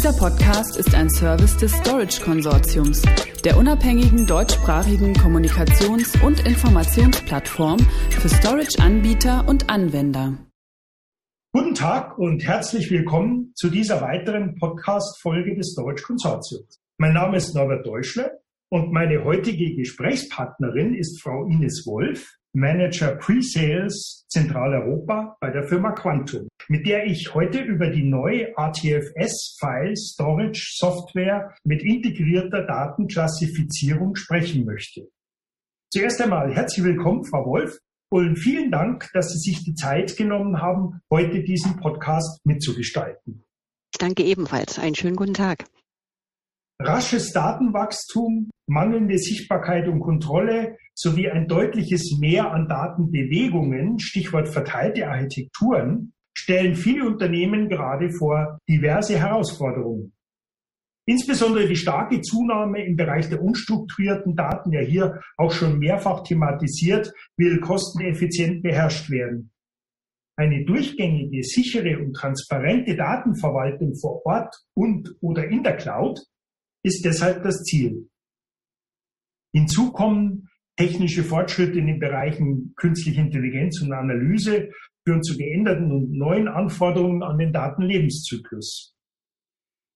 Dieser Podcast ist ein Service des Storage Konsortiums, der unabhängigen deutschsprachigen Kommunikations- und Informationsplattform für Storage-Anbieter und Anwender. Guten Tag und herzlich willkommen zu dieser weiteren Podcast-Folge des Storage Konsortiums. Mein Name ist Norbert Deutschle und meine heutige Gesprächspartnerin ist Frau Ines Wolf, Manager Pre-Sales Zentraleuropa bei der Firma Quantum, mit der ich heute über die neue ATFS File Storage Software mit integrierter Datenklassifizierung sprechen möchte. Zuerst einmal herzlich willkommen, Frau Wolf, und vielen Dank, dass Sie sich die Zeit genommen haben, heute diesen Podcast mitzugestalten. Ich danke ebenfalls. Einen schönen guten Tag. Rasches Datenwachstum, mangelnde Sichtbarkeit und Kontrolle sowie ein deutliches Mehr an Datenbewegungen, Stichwort verteilte Architekturen, stellen viele Unternehmen gerade vor diverse Herausforderungen. Insbesondere die starke Zunahme im Bereich der unstrukturierten Daten, ja hier auch schon mehrfach thematisiert, will kosteneffizient beherrscht werden. Eine durchgängige, sichere und transparente Datenverwaltung vor Ort und oder in der Cloud ist deshalb das Ziel. Hinzu kommen technische Fortschritte in den Bereichen künstliche Intelligenz und Analyse führen zu geänderten und neuen Anforderungen an den Datenlebenszyklus.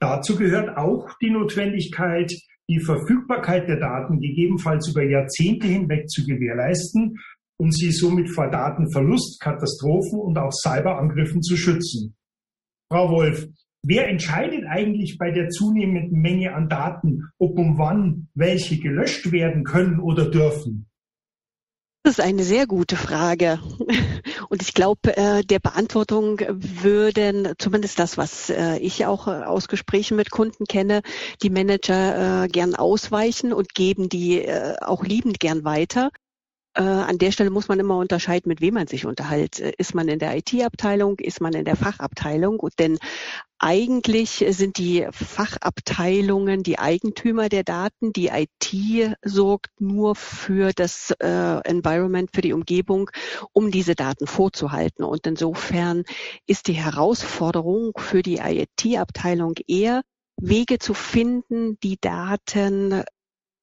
Dazu gehört auch die Notwendigkeit, die Verfügbarkeit der Daten gegebenenfalls über Jahrzehnte hinweg zu gewährleisten und sie somit vor Datenverlust, Katastrophen und auch Cyberangriffen zu schützen. Frau Wolf, Wer entscheidet eigentlich bei der zunehmenden Menge an Daten, ob und wann welche gelöscht werden können oder dürfen? Das ist eine sehr gute Frage. Und ich glaube, äh, der Beantwortung würden zumindest das, was äh, ich auch äh, aus Gesprächen mit Kunden kenne, die Manager gern ausweichen und geben die auch liebend gern weiter. Äh, an der Stelle muss man immer unterscheiden, mit wem man sich unterhält. Äh, ist man in der IT-Abteilung, ist man in der Fachabteilung? Denn eigentlich sind die Fachabteilungen die Eigentümer der Daten. Die IT sorgt nur für das äh, Environment, für die Umgebung, um diese Daten vorzuhalten. Und insofern ist die Herausforderung für die IT-Abteilung eher, Wege zu finden, die Daten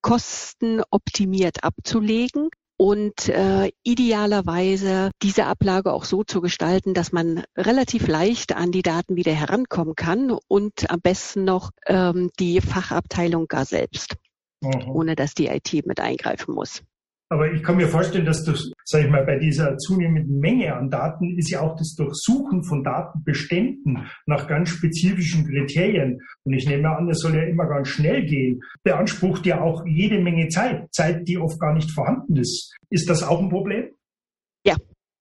kostenoptimiert abzulegen und äh, idealerweise diese Ablage auch so zu gestalten, dass man relativ leicht an die Daten wieder herankommen kann und am besten noch ähm, die Fachabteilung gar selbst, mhm. ohne dass die IT mit eingreifen muss. Aber ich kann mir vorstellen, dass das, sage ich mal, bei dieser zunehmenden Menge an Daten ist ja auch das Durchsuchen von Datenbeständen nach ganz spezifischen Kriterien. Und ich nehme an, es soll ja immer ganz schnell gehen. Beansprucht ja auch jede Menge Zeit, Zeit, die oft gar nicht vorhanden ist. Ist das auch ein Problem? Ja,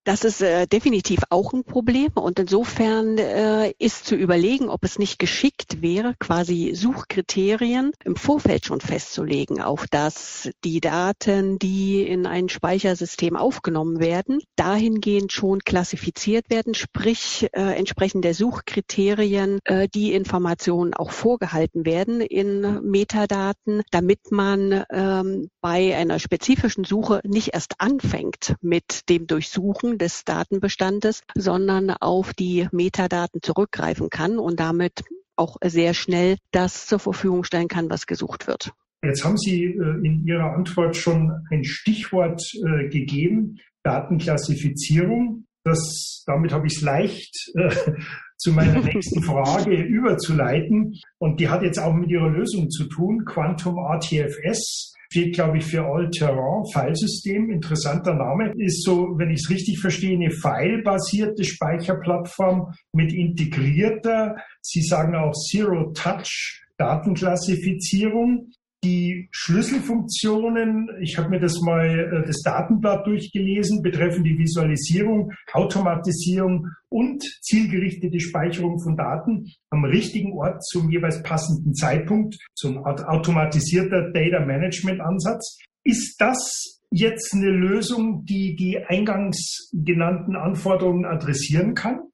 das ist äh, definitiv auch ein Problem und insofern äh, ist zu überlegen, ob es nicht geschickt wäre, quasi Suchkriterien im Vorfeld schon festzulegen, auf dass die Daten, die in ein Speichersystem aufgenommen werden, dahingehend schon klassifiziert werden, sprich äh, entsprechend der Suchkriterien äh, die Informationen auch vorgehalten werden in Metadaten, damit man ähm, bei einer spezifischen Suche nicht erst anfängt mit dem Durchsuchen des Datenbestandes, sondern auf die Metadaten zurückgreifen kann und damit auch sehr schnell das zur Verfügung stellen kann, was gesucht wird. Jetzt haben Sie äh, in Ihrer Antwort schon ein Stichwort äh, gegeben, Datenklassifizierung. Das, damit habe ich es leicht, äh, zu meiner nächsten Frage überzuleiten. Und die hat jetzt auch mit Ihrer Lösung zu tun, Quantum RTFS steht, glaube ich, für All-Terrain Filesystem. Interessanter Name. Ist so, wenn ich es richtig verstehe, eine filebasierte Speicherplattform mit integrierter, Sie sagen auch Zero-Touch Datenklassifizierung die Schlüsselfunktionen, ich habe mir das mal äh, das Datenblatt durchgelesen, betreffen die Visualisierung, Automatisierung und zielgerichtete Speicherung von Daten am richtigen Ort zum jeweils passenden Zeitpunkt, zum automatisierter Data Management Ansatz. Ist das jetzt eine Lösung, die die eingangs genannten Anforderungen adressieren kann?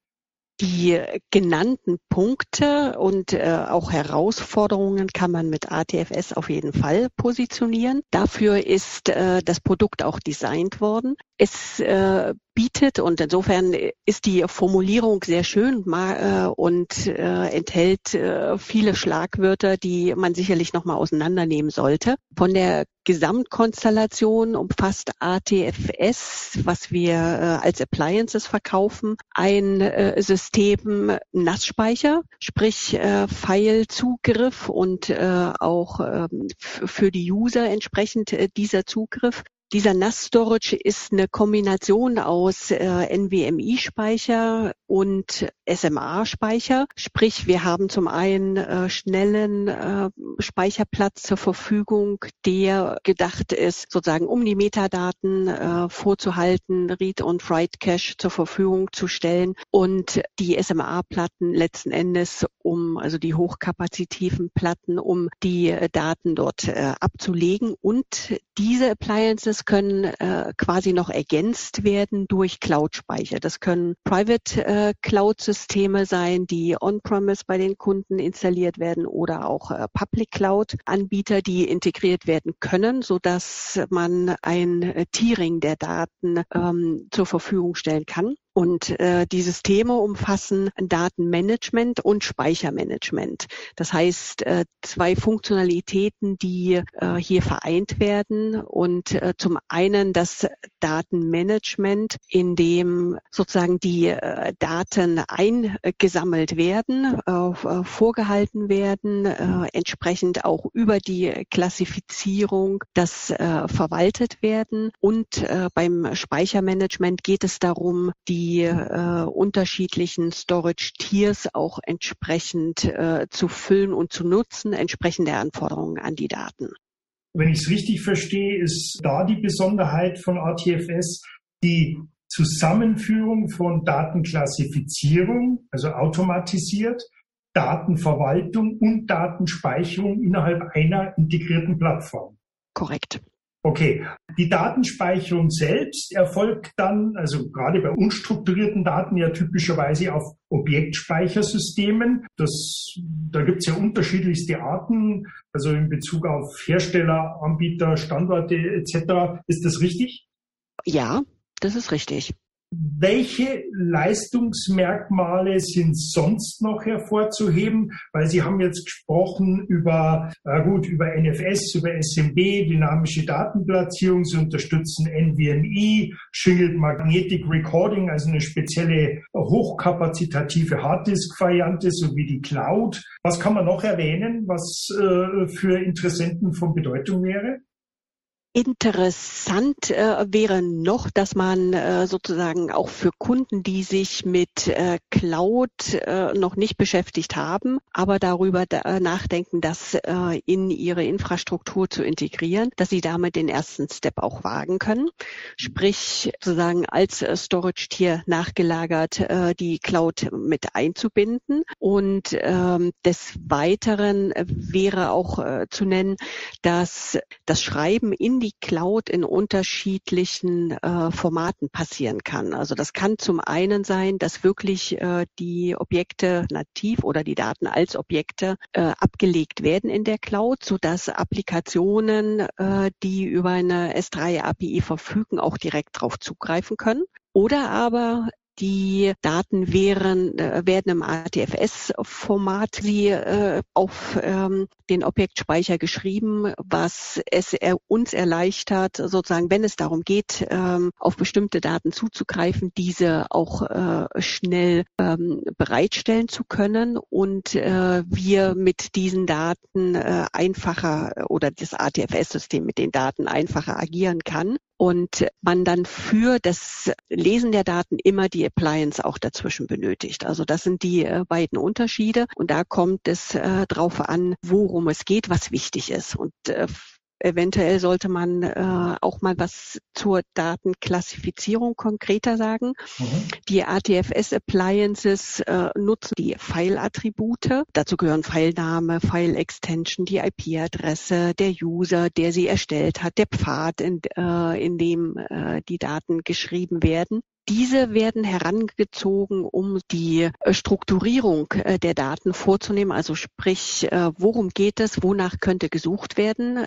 Die genannten Punkte und äh, auch Herausforderungen kann man mit ATFS auf jeden Fall positionieren. Dafür ist äh, das Produkt auch designt worden. Es äh, bietet. Und insofern ist die Formulierung sehr schön und enthält viele Schlagwörter, die man sicherlich nochmal auseinandernehmen sollte. Von der Gesamtkonstellation umfasst ATFS, was wir äh, als Appliances verkaufen, ein äh, System Nassspeicher, sprich äh, Filezugriff und äh, auch ähm, für die User entsprechend äh, dieser Zugriff. Dieser NAS Storage ist eine Kombination aus äh, NVMe-Speicher und SMA-Speicher. Sprich, wir haben zum einen äh, schnellen äh, Speicherplatz zur Verfügung, der gedacht ist, sozusagen um die Metadaten äh, vorzuhalten, Read und Write Cache zur Verfügung zu stellen und die SMA-Platten letzten Endes um, also die hochkapazitiven Platten, um die äh, Daten dort äh, abzulegen. Und diese Appliances können äh, quasi noch ergänzt werden durch Cloud-Speicher. Das können Private äh, Cloud-Systeme sein, die on-premise bei den Kunden installiert werden oder auch äh, Public Cloud-Anbieter, die integriert werden können, so dass man ein äh, Tiering der Daten ähm, zur Verfügung stellen kann. Und äh, die Systeme umfassen Datenmanagement und Speichermanagement. Das heißt, äh, zwei Funktionalitäten, die äh, hier vereint werden. Und äh, zum einen das Datenmanagement, in dem sozusagen die äh, Daten eingesammelt werden, äh, vorgehalten werden, äh, entsprechend auch über die Klassifizierung das äh, verwaltet werden. Und äh, beim Speichermanagement geht es darum, die die äh, unterschiedlichen Storage Tiers auch entsprechend äh, zu füllen und zu nutzen, entsprechend der Anforderungen an die Daten. Wenn ich es richtig verstehe, ist da die Besonderheit von RTFS die Zusammenführung von Datenklassifizierung, also automatisiert, Datenverwaltung und Datenspeicherung innerhalb einer integrierten Plattform. Korrekt. Okay, die Datenspeicherung selbst erfolgt dann, also gerade bei unstrukturierten Daten ja typischerweise auf Objektspeichersystemen. Das, da gibt es ja unterschiedlichste Arten, also in Bezug auf Hersteller, Anbieter, Standorte etc. Ist das richtig? Ja, das ist richtig. Welche Leistungsmerkmale sind sonst noch hervorzuheben? Weil Sie haben jetzt gesprochen über, äh gut, über NFS, über SMB, dynamische Datenplatzierung. Sie unterstützen NVMe, Shingled Magnetic Recording, also eine spezielle hochkapazitative Harddisk-Variante sowie die Cloud. Was kann man noch erwähnen, was äh, für Interessenten von Bedeutung wäre? Interessant äh, wäre noch, dass man äh, sozusagen auch für Kunden, die sich mit äh, Cloud äh, noch nicht beschäftigt haben, aber darüber da, äh, nachdenken, das äh, in ihre Infrastruktur zu integrieren, dass sie damit den ersten Step auch wagen können. Sprich, sozusagen als Storage-Tier nachgelagert die Cloud mit einzubinden. Und ähm, des Weiteren wäre auch zu nennen, dass das Schreiben in die Cloud in unterschiedlichen äh, Formaten passieren kann. Also das kann zum einen sein, dass wirklich äh, die Objekte nativ oder die Daten als Objekte äh, abgelegt werden in der Cloud, so dass Applikationen, äh, die über eine S3 API verfügen, auch direkt darauf zugreifen können. Oder aber die Daten wären, äh, werden im ATFS-Format äh, auf ähm, den Objektspeicher geschrieben, was es uns erleichtert, sozusagen, wenn es darum geht, ähm, auf bestimmte Daten zuzugreifen, diese auch äh, schnell ähm, bereitstellen zu können. Und wir mit diesen Daten einfacher oder das ATFS-System mit den Daten einfacher agieren kann und man dann für das Lesen der Daten immer die Appliance auch dazwischen benötigt. Also das sind die äh, beiden Unterschiede und da kommt es äh, drauf an, worum es geht, was wichtig ist. Und äh, Eventuell sollte man äh, auch mal was zur Datenklassifizierung konkreter sagen. Mhm. Die ATFS Appliances äh, nutzen die File-Attribute. Dazu gehören Filename, File-Extension, die IP-Adresse, der User, der sie erstellt hat, der Pfad, in, äh, in dem äh, die Daten geschrieben werden. Diese werden herangezogen, um die äh, Strukturierung äh, der Daten vorzunehmen. Also sprich, äh, worum geht es, wonach könnte gesucht werden.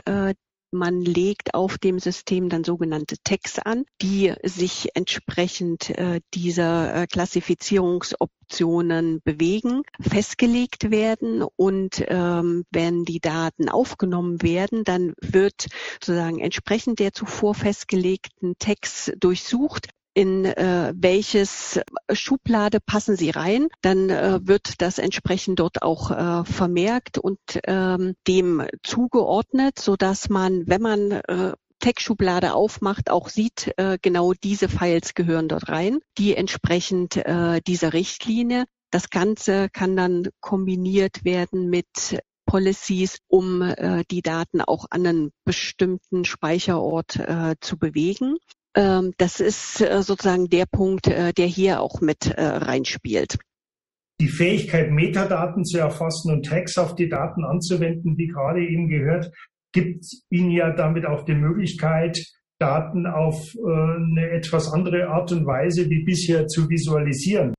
Man legt auf dem System dann sogenannte Tags an, die sich entsprechend dieser Klassifizierungsoptionen bewegen, festgelegt werden und ähm, wenn die Daten aufgenommen werden, dann wird sozusagen entsprechend der zuvor festgelegten Tags durchsucht, in äh, welches Schublade passen sie rein, dann äh, wird das entsprechend dort auch äh, vermerkt und ähm, dem zugeordnet, so dass man, wenn man äh, Tech-Schublade aufmacht, auch sieht, äh, genau diese Files gehören dort rein, die entsprechend äh, dieser Richtlinie. Das Ganze kann dann kombiniert werden mit Policies, um äh, die Daten auch an einen bestimmten Speicherort äh, zu bewegen. Ähm, das ist äh, sozusagen der Punkt, äh, der hier auch mit äh, reinspielt. Die Fähigkeit, Metadaten zu erfassen und Tags auf die Daten anzuwenden, wie gerade eben gehört, gibt Ihnen ja damit auch die Möglichkeit, Daten auf eine etwas andere Art und Weise wie bisher zu visualisieren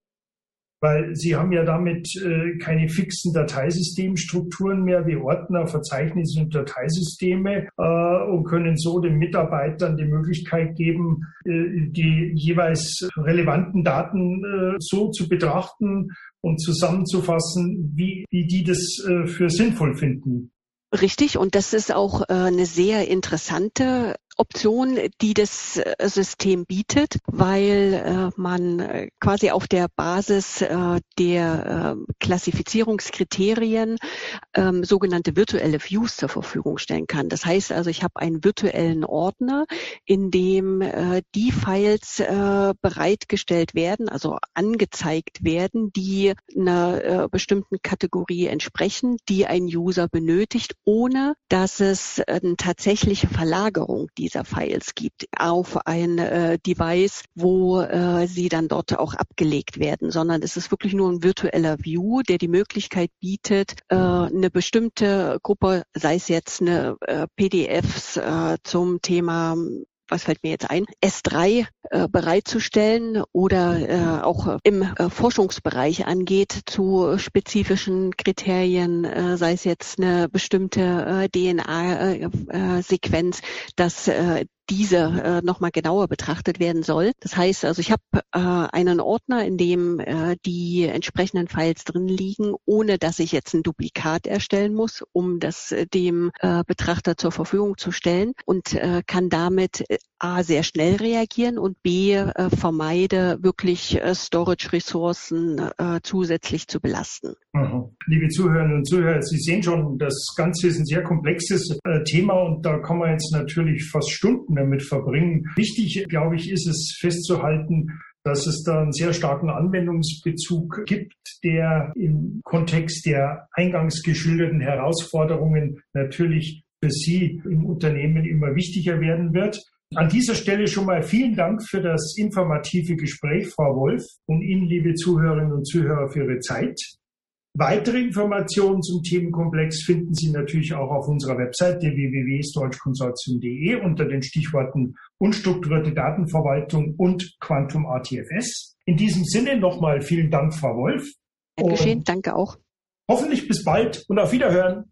weil sie haben ja damit äh, keine fixen Dateisystemstrukturen mehr wie Ordner, Verzeichnisse und Dateisysteme äh, und können so den Mitarbeitern die Möglichkeit geben, äh, die jeweils relevanten Daten äh, so zu betrachten und zusammenzufassen, wie, wie die das äh, für sinnvoll finden. Richtig, und das ist auch äh, eine sehr interessante Option, die das äh, System bietet, weil äh, man äh, quasi auf der Basis der Klassifizierungskriterien ähm, sogenannte virtuelle Views zur Verfügung stellen kann. Das heißt also, ich habe einen virtuellen Ordner, in dem die Files bereitgestellt werden, also angezeigt werden, die einer bestimmten Kategorie entsprechen, die ein User benötigt, ohne dass es eine tatsächliche Verlagerung dieser dieser Files gibt auf ein äh, Device, wo äh, sie dann dort auch abgelegt werden, sondern es ist wirklich nur ein virtueller View, der die Möglichkeit bietet, äh, eine bestimmte Gruppe, sei es jetzt eine äh, PDFs äh, zum Thema was fällt mir jetzt ein, S3 äh, bereitzustellen oder äh, auch im äh, Forschungsbereich angeht zu spezifischen Kriterien, äh, sei es jetzt eine bestimmte äh, DNA-Sequenz, äh, dass äh, diese äh, nochmal genauer betrachtet werden soll. Das heißt also, ich habe äh, einen Ordner, in dem äh, die entsprechenden Files drin liegen, ohne dass ich jetzt ein Duplikat erstellen muss, um das äh, dem äh, Betrachter zur Verfügung zu stellen und äh, kann damit äh, A sehr schnell reagieren und B äh, vermeide wirklich äh, Storage-Ressourcen äh, zusätzlich zu belasten. Mhm. Liebe Zuhörerinnen und Zuhörer, Sie sehen schon, das Ganze ist ein sehr komplexes äh, Thema und da kann man jetzt natürlich fast Stunden damit verbringen. Wichtig, glaube ich, ist es festzuhalten, dass es da einen sehr starken Anwendungsbezug gibt, der im Kontext der eingangs geschilderten Herausforderungen natürlich für Sie im Unternehmen immer wichtiger werden wird. An dieser Stelle schon mal vielen Dank für das informative Gespräch, Frau Wolf, und Ihnen, liebe Zuhörerinnen und Zuhörer, für Ihre Zeit. Weitere Informationen zum Themenkomplex finden Sie natürlich auch auf unserer Website www.storage-consortium.de unter den Stichworten unstrukturierte Datenverwaltung und Quantum ATFS. In diesem Sinne nochmal vielen Dank, Frau Wolf. Geschehen, danke auch. Hoffentlich bis bald und auf Wiederhören.